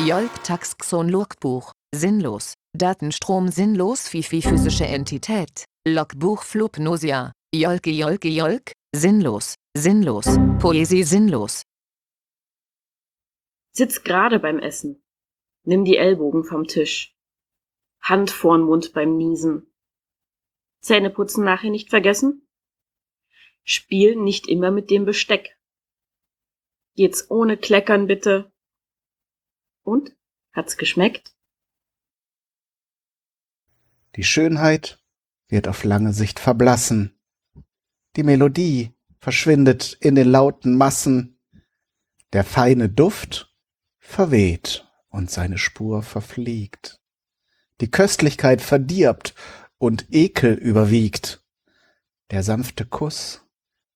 Jolk Taxxon Logbuch, sinnlos, Datenstrom sinnlos Fifi physische Entität, Logbuch Flupnosia, Jolke Jolke Jolk, sinnlos, sinnlos, Poesie sinnlos. Sitz gerade beim Essen. Nimm die Ellbogen vom Tisch. Hand vorn Mund beim Niesen. Zähneputzen nachher nicht vergessen? Spiel nicht immer mit dem Besteck. Geht's ohne Kleckern bitte. Und? Hat's geschmeckt? Die Schönheit wird auf lange Sicht verblassen. Die Melodie verschwindet in den lauten Massen. Der feine Duft verweht und seine Spur verfliegt. Die Köstlichkeit verdirbt und Ekel überwiegt. Der sanfte Kuss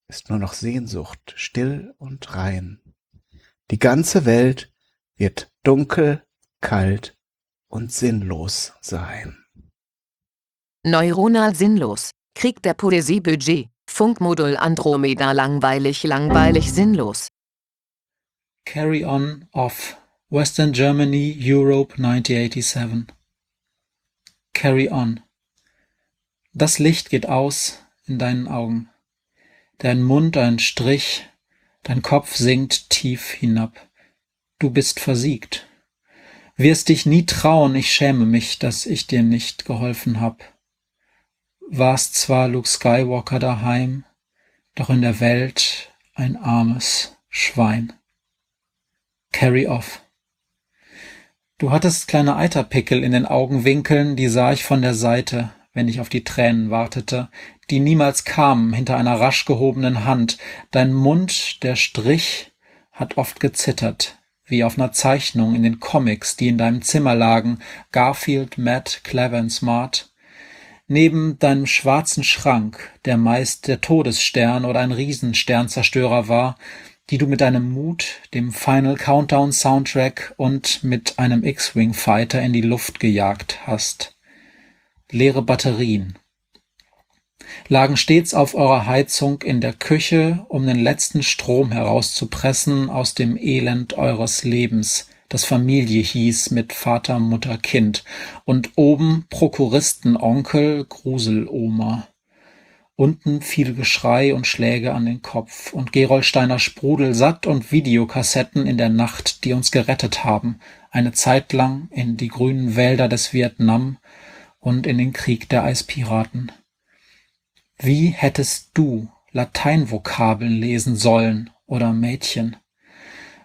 ist nur noch Sehnsucht, still und rein. Die ganze Welt wird dunkel, kalt und sinnlos sein. Neuronal sinnlos. Krieg der Poesie Budget. Funkmodul Andromeda langweilig, langweilig, sinnlos. Carry On Off. Western Germany, Europe 1987. Carry On. Das Licht geht aus in deinen Augen. Dein Mund ein Strich, dein Kopf sinkt tief hinab. Du bist versiegt. Wirst dich nie trauen, ich schäme mich, dass ich dir nicht geholfen hab. Warst zwar Luke Skywalker daheim, doch in der Welt ein armes Schwein. Carry off. Du hattest kleine Eiterpickel in den Augenwinkeln, die sah ich von der Seite, wenn ich auf die Tränen wartete, die niemals kamen hinter einer rasch gehobenen Hand. Dein Mund, der Strich, hat oft gezittert, wie auf einer Zeichnung in den Comics, die in deinem Zimmer lagen, Garfield, Matt, Clever and Smart. Neben deinem schwarzen Schrank, der meist der Todesstern oder ein Riesensternzerstörer war, die du mit deinem Mut, dem Final Countdown Soundtrack und mit einem X-Wing Fighter in die Luft gejagt hast. Leere Batterien lagen stets auf eurer Heizung in der Küche, um den letzten Strom herauszupressen aus dem Elend eures Lebens, das Familie hieß mit Vater, Mutter, Kind, und oben Prokuristen, Onkel, Gruseloma. Unten viel Geschrei und Schläge an den Kopf und Gerolsteiner Sprudel satt und Videokassetten in der Nacht, die uns gerettet haben, eine Zeit lang in die grünen Wälder des Vietnam und in den Krieg der Eispiraten. Wie hättest du Lateinvokabeln lesen sollen oder Mädchen?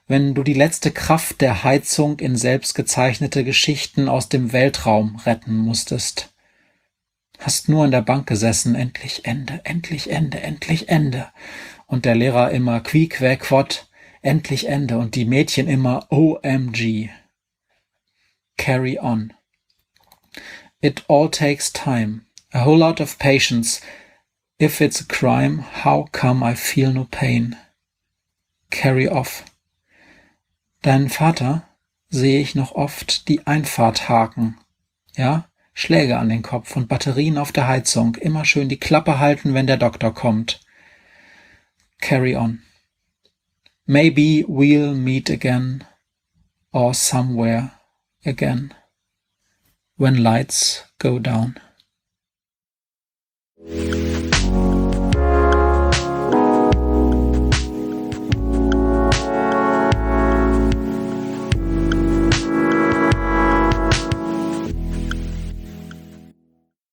Wenn du die letzte Kraft der Heizung in selbstgezeichnete Geschichten aus dem Weltraum retten musstest hast nur in der Bank gesessen, endlich Ende, endlich Ende, endlich Ende. Und der Lehrer immer quiek, quack, endlich Ende. Und die Mädchen immer OMG. Carry on. It all takes time. A whole lot of patience. If it's a crime, how come I feel no pain? Carry off. Deinen Vater sehe ich noch oft die Einfahrt haken. Ja? Schläge an den Kopf und Batterien auf der Heizung. Immer schön die Klappe halten, wenn der Doktor kommt. Carry on. Maybe we'll meet again or somewhere again when lights go down.